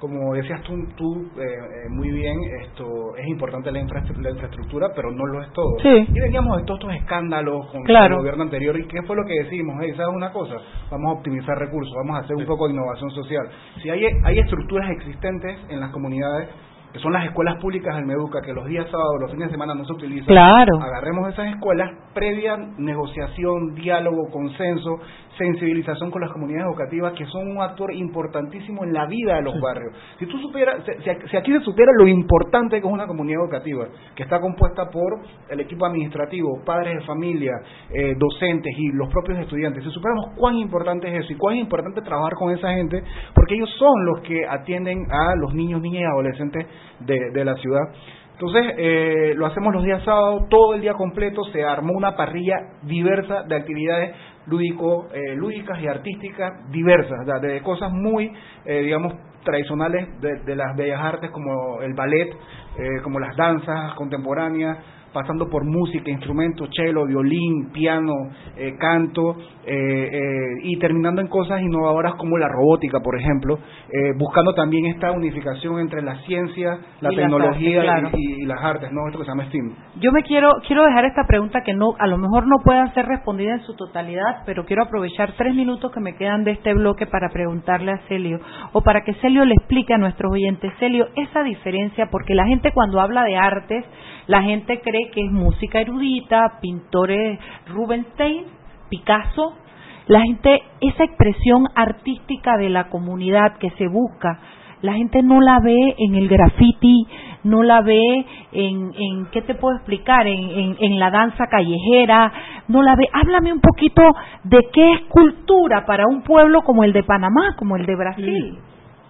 como decías tú, tú eh, eh, muy bien, esto es importante la, la, infraestructura, pero no lo es todo. Y veníamos de todos estos escándalos con el gobierno anterior, ¿y qué fue lo que decimos? Hey, ¿Sabes una cosa? Vamos a optimizar recursos, vamos a hacer un poco de innovación social. Si hay, hay estructuras existentes en las comunidades, que son las escuelas públicas del Meduca, que los días sábados, los fines de semana no se utilizan. Claro. Agarremos esas escuelas, previa negociación, diálogo, consenso, sensibilización con las comunidades educativas, que son un actor importantísimo en la vida de los barrios. Si tú supieras, si, aquí se supiera lo importante que es una comunidad educativa, que está compuesta por el equipo administrativo, padres de familia, eh, docentes y los propios estudiantes, si supiéramos cuán importante es eso y cuán importante trabajar con esa gente, porque ellos son los que atienden a los niños, niñas y adolescentes de, de la ciudad Entonces, eh, lo hacemos los días sábados, todo el día completo, se armó una parrilla diversa de actividades lúdico, eh, lúdicas y artísticas diversas, de cosas muy, eh, digamos, tradicionales de, las bellas artes como el ballet, eh, como las danzas contemporáneas, pasando por música, instrumentos, cello, violín, piano, eh, canto, eh, eh, y terminando en cosas innovadoras como la robótica, por ejemplo, buscando también esta unificación entre la ciencia, la tecnología y, las artes, ¿no? Esto que se llama STEAM. Yo me quiero quiero dejar esta pregunta que no a lo mejor no pueda ser respondida en su totalidad, pero quiero aprovechar tres minutos que me quedan de este bloque para preguntarle a Celio o para que Celio le explique a nuestros oyentes, Celio, esa diferencia, porque la gente cuando habla de artes la gente cree que es música erudita, pintores Rubinstein, Picasso. La gente, esa expresión artística de la comunidad que se busca, la gente no la ve en el graffiti, no la ve en, en ¿qué te puedo explicar? En, en, la danza callejera, no la ve. Háblame un poquito de qué es cultura para un pueblo como el de Panamá, como el de Brasil.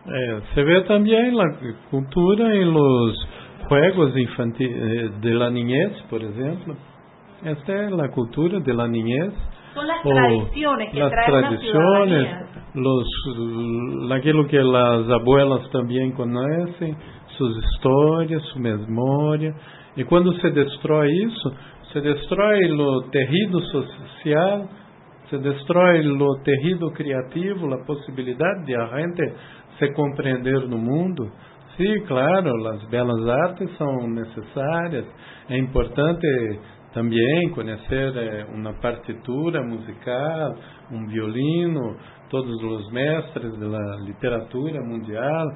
Eh, se ve también la cultura en los juegos infantil, eh, de la niñez, por ejemplo. Esta es la cultura de la niñez. Son las tradiciones que las tradiciones, los, aquello que las abuelas también conocen, sus historias, su memoria. Y cuando se destruye eso, se destruye lo tejido social, se destruye lo tejido criativo, la posibilidad de la gente se comprender no mundo. Sí, claro, las belas artes son necesarias. Es importante también conocer eh, una partitura musical, un violino, todos los mestres de la literatura mundial,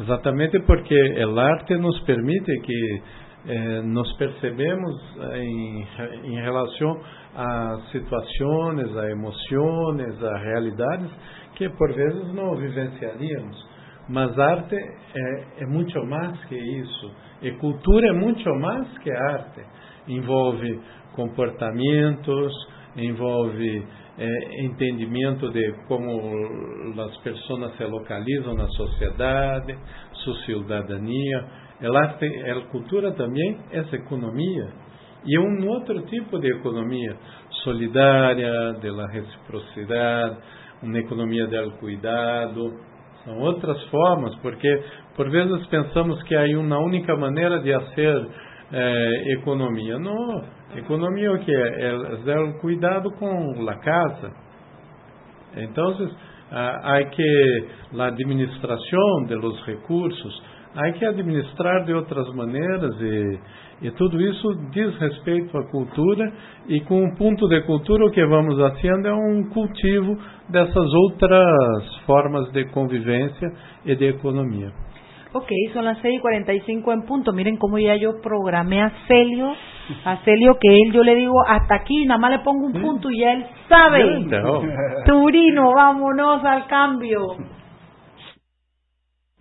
exatamente porque el arte nos permite que eh, nos percebemos en, en relación a situaciones, a emociones, a realidades que por vezes no vivenciaríamos. Mas arte é, é muito mais que isso. E cultura é muito mais que arte. Envolve comportamentos, envolve é, entendimento de como as pessoas se localizam na sociedade, sua cidadania. A arte, a cultura também é economia. E é um outro tipo de economia solidária, de la reciprocidade, uma economia do cuidado, são outras formas, porque por vezes pensamos que há uma única maneira de fazer eh, economia. Não, economia o que é? É o cuidado com a casa. Então, há que a administração de los recursos, há que administrar de outras maneiras e e tudo isso diz respeito à cultura e com um ponto de cultura o que vamos fazendo é um cultivo dessas outras formas de convivência e de economia. Ok, son las 6 y 45 en punto. Miren cómo ya yo programé a Celio, a Celio que él yo le digo hasta aquí, nada más le pongo un punto y ya él sabe. Turino, vámonos al cambio.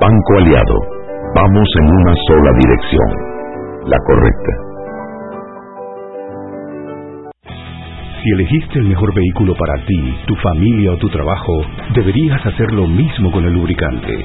Banco Aliado, vamos en una sola dirección, la correcta. Si elegiste el mejor vehículo para ti, tu familia o tu trabajo, deberías hacer lo mismo con el lubricante.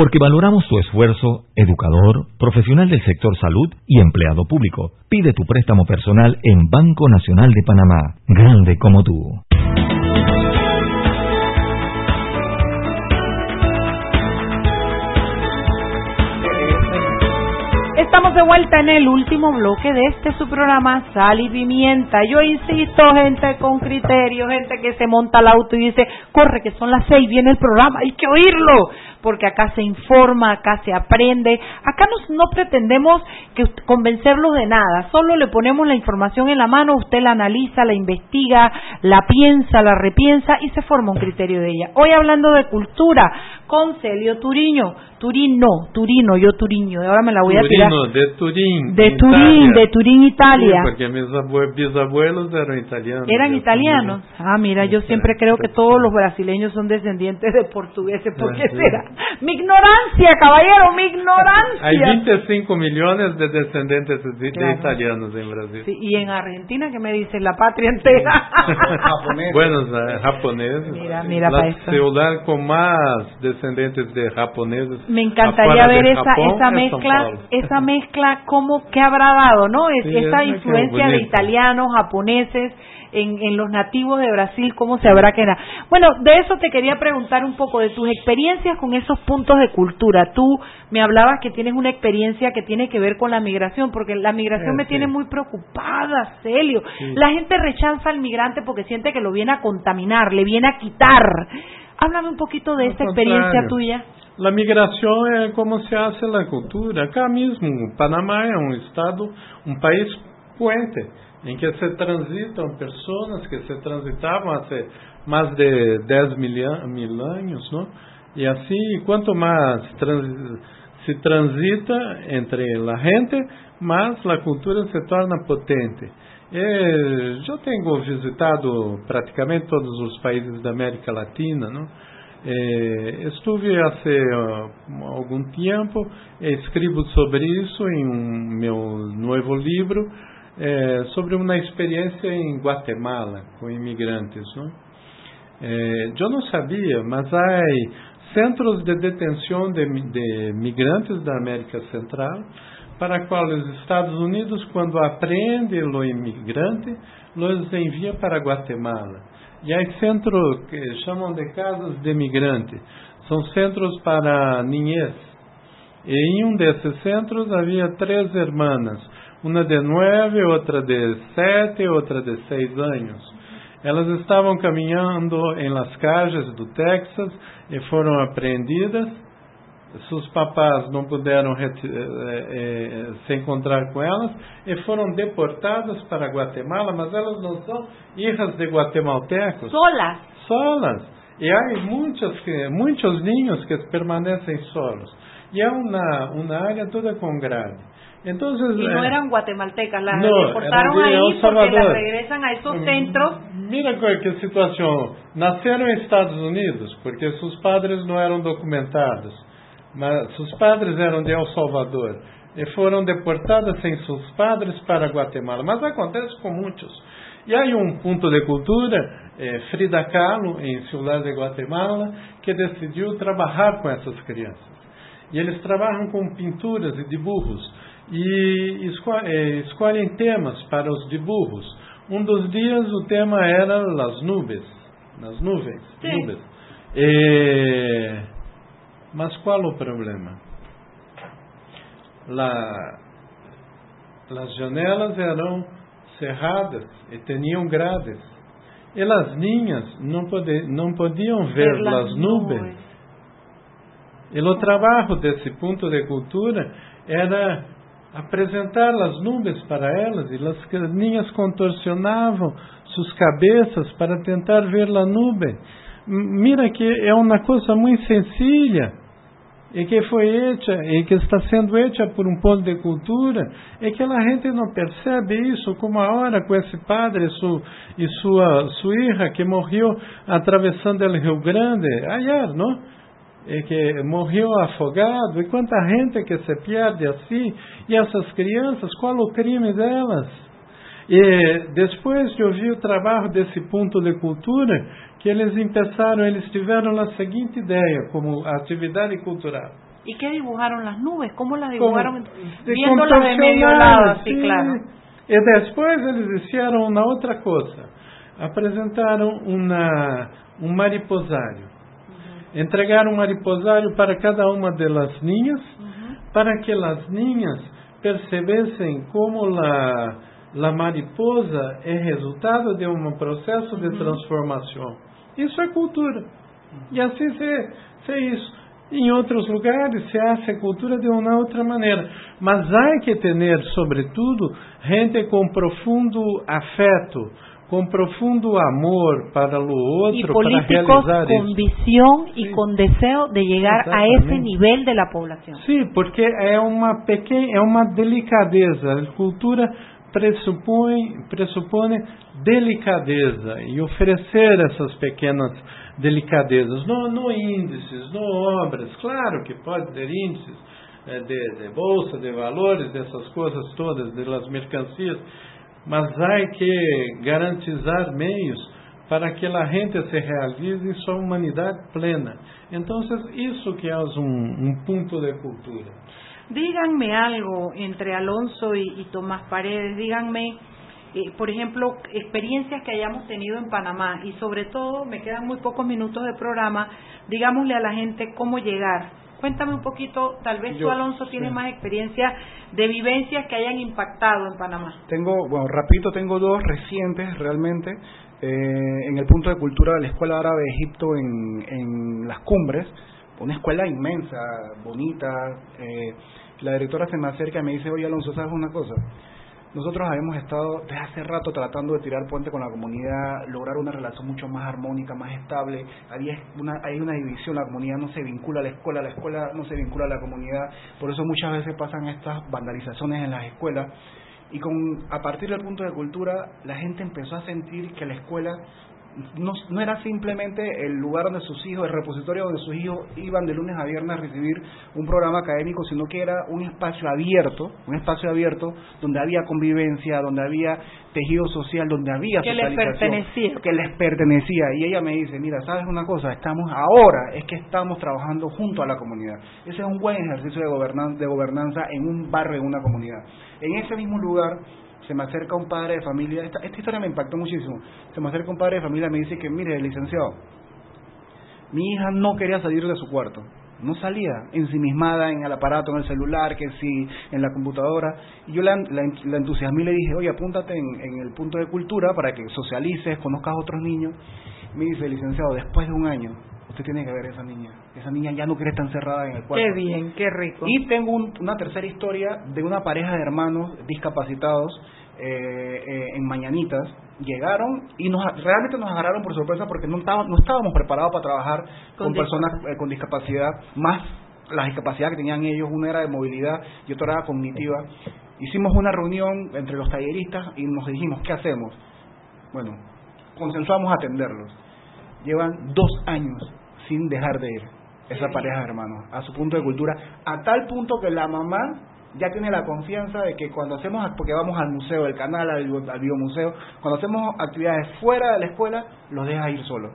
Porque valoramos tu esfuerzo, educador, profesional del sector salud y empleado público. Pide tu préstamo personal en Banco Nacional de Panamá, grande como tú. Estamos de vuelta en el último bloque de este su programa Sal y Pimienta. Yo insisto, gente con criterio, gente que se monta al auto y dice, corre que son las seis, viene el programa, hay que oírlo porque acá se informa, acá se aprende, acá no pretendemos que convencerlos de nada, solo le ponemos la información en la mano, usted la analiza, la investiga, la piensa, la repiensa y se forma un criterio de ella. Hoy hablando de cultura con Celio Turiño, Turino, Turino, yo Turiño, ahora me la voy a tirar. De Turín. De Turín, de Turín, Italia. porque mis bisabuelos eran italianos. Eran italianos. Ah, mira, yo siempre creo que todos los brasileños son descendientes de portugueses, ¿por qué será? Mi ignorancia, caballero, mi ignorancia. Hay 25 millones de descendientes de, italianos en Brasil. Sí, y en Argentina, que me dicen la patria entera. bueno, japoneses. Mira, mira La ciudad con más descendientes de japoneses. Me encantaría ver esa, esa mezcla, esa mezcla, cómo, qué habrá dado, ¿no? Es, esa influencia de italianos, japoneses en, los nativos de Brasil, cómo se habrá quedado. Bueno, de eso te quería preguntar un poco, de tus experiencias con esos puntos de cultura. Tú me hablabas que tienes una experiencia que tiene que ver con la migración, porque la migración me tiene muy preocupada, Celio. La gente rechaza al migrante porque siente que lo viene a contaminar, le viene a quitar. Háblame un poquito de esa experiencia tuya. La migración es como se hace la cultura. Acá mismo, Panamá es un estado, un país puente em que se transitam pessoas que se transitavam há mais de 10 mil, mil anos, não? E assim, quanto mais trans, se transita entre a gente, mais a cultura se torna potente. Eu tenho visitado praticamente todos os países da América Latina, não? Eh, estive há algum tempo, escrevo sobre isso em um meu novo livro, é, sobre uma experiência em Guatemala com imigrantes. Não? É, eu não sabia, mas há centros de detenção de, de migrantes da América Central para qual os Estados Unidos, quando apreende o imigrante, os envia para Guatemala. E há centros que chamam de casas de imigrante. São centros para niñez. E em um desses centros havia três irmãs uma de nove, outra de sete, outra de seis anos. Elas estavam caminhando em las calles do Texas e foram apreendidas. Seus papás não puderam eh, eh, se encontrar com elas e foram deportadas para Guatemala, mas elas não são hijas de guatemaltecos. Solas. Solas. E há muitos, muitos ninhos que permanecem solos. E é uma, uma área toda com grade. Entonces, y no eh, eran guatemaltecas, las no, deportaron ahí porque las regresan a esos mm, centros. Mira qué situación. Nacieron en Estados Unidos porque sus padres no eran documentados. Mas sus padres eram de El Salvador e foram deportadas sem seus padres para Guatemala. Mas acontece com muitos. E há um ponto de cultura, eh, Frida Kahlo, em Ciudad de Guatemala, que decidiu trabalhar com essas crianças. E eles trabalham com pinturas e dibujos e é, escolhem temas para os dibujos. Um dos dias o tema era as nuvens, nas nuvens, Sim. nuvens. E, mas qual o problema? La, as janelas eram cerradas e tinham grades. E as ninhas não, pode, não podiam ver as nuvens. E o trabalho desse ponto de cultura era apresentar as nuvens para elas e as ninhas contorcionavam suas cabeças para tentar ver a nuvem. Mira que é uma coisa muito sencilla, e que foi hecha e que está sendo hecha por um ponto de cultura é que a gente não percebe isso como agora com esse padre su, e sua sua filha que morreu atravessando o Rio Grande ayer, não? E que morreu afogado e quanta gente que se perde assim e essas crianças qual o crime delas? E depois de ouvir o trabalho desse ponto de cultura, que eles começaram, eles tiveram a seguinte ideia como atividade cultural. ¿Y qué dibujaron las nubes? ¿Cómo las dibujaron? Viéndolas de medio lado, sí. claro. E depois eles fizeram uma outra coisa. Apresentaram uma, um mariposário. Uhum. Entregaram um mariposário para cada uma das ninhas, uhum. para que as ninhas percebessem como a, a mariposa é resultado de um processo de transformação. Isso é cultura. E assim se, se isso. Em outros lugares se hace cultura de uma outra maneira. Mas há que ter, sobretudo, gente com profundo afeto, com profundo amor para o outro, para realizar con isso. visión y sí. con deseo de llegar a ese nivel de la población. Sim, porque é uma pequena, é uma delicadeza. A cultura pressupõe, pressupõe delicadeza e oferecer essas pequenas delicadezas, não, índices, não obras, claro que pode ter índices é, de, de, bolsa, de valores, dessas coisas todas, das mercancias, mas há que garantizar meios para que a gente se realize em sua humanidade plena. Então, isso que é um, um ponto de cultura. Díganme algo entre Alonso y, y Tomás Paredes, díganme, eh, por ejemplo, experiencias que hayamos tenido en Panamá y sobre todo, me quedan muy pocos minutos de programa, digámosle a la gente cómo llegar. Cuéntame un poquito, tal vez Yo, tú, Alonso, tienes sí. más experiencia de vivencias que hayan impactado en Panamá. Tengo, bueno, rapidito tengo dos recientes realmente. Eh, en el punto de cultura de la Escuela Árabe de Egipto en, en Las Cumbres, una escuela inmensa, bonita. Eh, la directora se me acerca y me dice, oye Alonso, ¿sabes una cosa? Nosotros habíamos estado desde hace rato tratando de tirar puente con la comunidad, lograr una relación mucho más armónica, más estable. Había una, hay una división, la comunidad no se vincula a la escuela, la escuela no se vincula a la comunidad. Por eso muchas veces pasan estas vandalizaciones en las escuelas. Y con, a partir del punto de cultura, la gente empezó a sentir que la escuela no, no, era simplemente el lugar donde sus hijos, el repositorio donde sus hijos iban de lunes a viernes a recibir un programa académico, sino que era un espacio abierto, un espacio abierto donde había convivencia, donde había tejido social, donde había que les pertenecía. que les pertenecía. Y ella me dice, mira, ¿sabes una cosa? Estamos ahora, es que estamos trabajando junto a la comunidad. Ese es un buen ejercicio de, gobernan de gobernanza en un barrio, en una comunidad. En ese mismo lugar se me acerca un padre de familia, esta, esta historia me impactó muchísimo, se me acerca un padre de familia y me dice que, mire, licenciado, mi hija no quería salir de su cuarto, no salía, ensimismada en el aparato, en el celular, que sí, en la computadora, y yo la, la, la entusiasmé y le dije, oye, apúntate en, en el punto de cultura para que socialices, conozcas a otros niños. Me dice, licenciado, después de un año, usted tiene que ver a esa niña. Esa niña ya no quiere estar encerrada en el cuarto. Qué bien, qué rico. Y tengo un, una tercera historia de una pareja de hermanos discapacitados en Mañanitas. Llegaron y nos realmente nos agarraron por sorpresa porque no, estaba, no estábamos preparados para trabajar con, con personas eh, con discapacidad, más la discapacidad que tenían ellos, una era de movilidad y otra era cognitiva. Hicimos una reunión entre los talleristas y nos dijimos, ¿qué hacemos? Bueno, consensuamos atenderlos. Llevan dos años sin dejar de ir esa pareja de hermanos a su punto de cultura, a tal punto que la mamá ya tiene la confianza de que cuando hacemos, porque vamos al museo, el canal, al, al biomuseo, cuando hacemos actividades fuera de la escuela, los deja ir solo.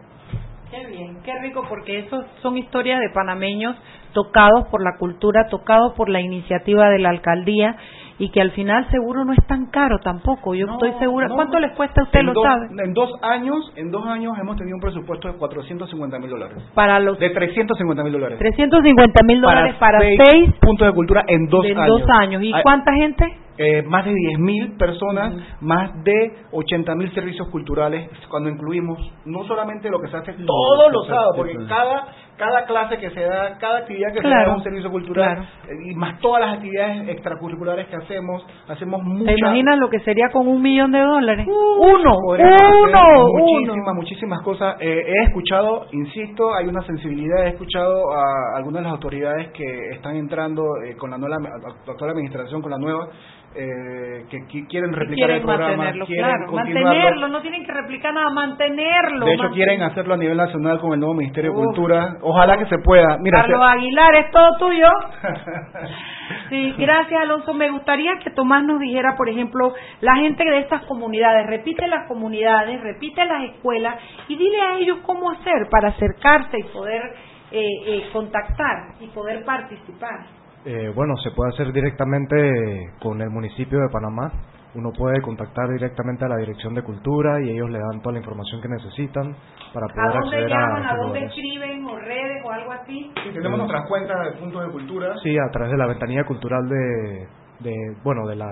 Qué bien, qué rico, porque esos son historias de panameños tocados por la cultura, tocados por la iniciativa de la alcaldía y que al final seguro no es tan caro tampoco. Yo no, estoy segura. No, ¿Cuánto les cuesta a usted, en lo dos, sabe? En dos años, en dos años hemos tenido un presupuesto de 450 mil dólares. Para los de 350 mil dólares. 350 mil dólares para, seis, seis puntos de cultura en dos en años. dos años. ¿Y Hay, cuánta gente? Eh, más de 10 mil personas, uh -huh. más de 80 mil servicios culturales, cuando incluimos no solamente lo que se hace todos los sábados, porque cada cada clase que se da, cada actividad que se da es un servicio cultural y más todas las actividades extracurriculares que hacemos, hacemos muchas. ¿Te imaginas lo que sería con un millón de dólares? uno, uno, muchísimas, muchísimas cosas. Eh, he escuchado, insisto, hay una sensibilidad, he escuchado a algunas de las autoridades que están entrando eh, con la nueva, actual administración, con la nueva, eh, que, quieren replicar el programa, quieren mantenerlo, no tienen que replicar nada, mantenerlo. De hecho, quieren hacerlo a nivel nacional con el nuevo Ministerio de Cultura. Ojalá que se pueda. Mira, Carlos Aguilar, es todo tuyo. sí, gracias, Alonso. Me gustaría que Tomás nos dijera, por ejemplo, la gente de estas comunidades, repite las comunidades, repite las escuelas y dile a ellos cómo hacer para acercarse y poder eh, eh, contactar y poder participar. Eh, bueno, se puede hacer directamente con el municipio de Panamá. Uno puede contactar directamente a la Dirección de Cultura y ellos le dan toda la información que necesitan para poder ¿A dónde acceder llaman, a, ¿A dónde escriben o redes o algo así? Sí, tenemos nuestras cuentas de puntos de cultura. Sí, a través de la ventanilla cultural de, de bueno, de la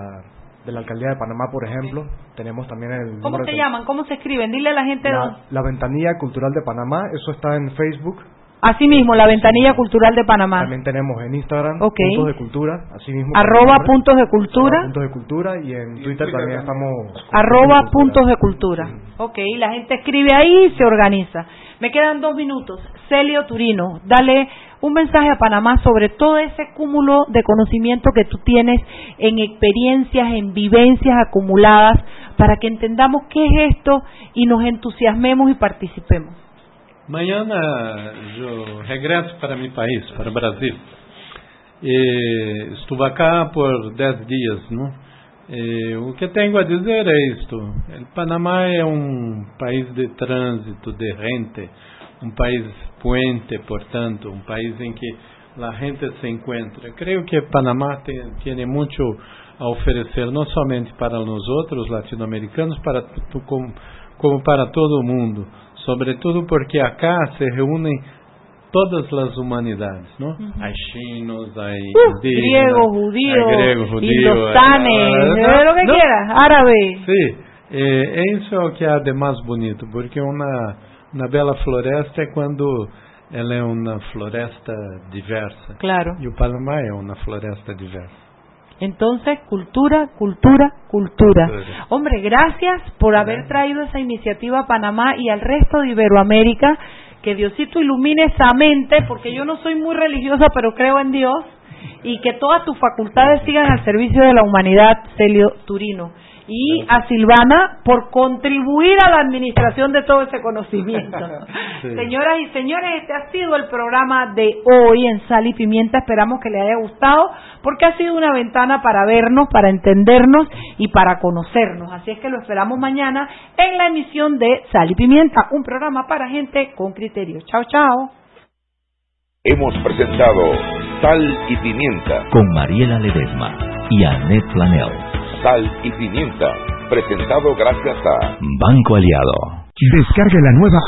de la alcaldía de Panamá, por ejemplo, tenemos también el ¿Cómo se llaman? ¿Cómo se escriben? Dile a la gente la, la ventanilla cultural de Panamá, eso está en Facebook Asimismo, la ventanilla cultural de Panamá. También tenemos en Instagram puntos de cultura, asimismo. Arroba puntos de cultura. puntos de cultura y en Twitter también estamos. Arroba puntos de cultura. Ok, la gente escribe ahí y se organiza. Me quedan dos minutos. Celio Turino, dale un mensaje a Panamá sobre todo ese cúmulo de conocimiento que tú tienes en experiencias, en vivencias acumuladas, para que entendamos qué es esto y nos entusiasmemos y participemos. Mañana eu regresso para meu país, para o Brasil. E estou acá por dez dias, não? E o que tenho a dizer é isto: o Panamá é um país de trânsito, de gente, um país puente, portanto, um país em que a gente se encontra. Creio que Panamá tem, tem muito a oferecer, não somente para nós outros latino-americanos, para como, como para todo o mundo sobretudo porque acá se reúnem todas as humanidades. Uhum. Hay chinos, hay uh, griegos, judíos, griego, judío, ¿no? lo que no, quiera, árabe. Sí, eh, isso é o que há de mais bonito, porque uma, uma bela floresta é quando ela é uma floresta diversa. Claro. E o Panamá é uma floresta diversa. Entonces, cultura, cultura, cultura. Hombre, gracias por haber traído esa iniciativa a Panamá y al resto de Iberoamérica. Que Diosito ilumine esa mente, porque yo no soy muy religiosa, pero creo en Dios. Y que todas tus facultades sigan al servicio de la humanidad, Celio Turino y a Silvana por contribuir a la administración de todo ese conocimiento. Señoras y señores, este ha sido el programa de hoy en Sal y Pimienta. Esperamos que le haya gustado porque ha sido una ventana para vernos, para entendernos y para conocernos. Así es que lo esperamos mañana en la emisión de Sal y Pimienta, un programa para gente con criterio. Chao, chao. Hemos presentado Sal y Pimienta con Mariela Ledesma y Annette Planel y pimienta. Presentado gracias a Banco Aliado. Descarga la nueva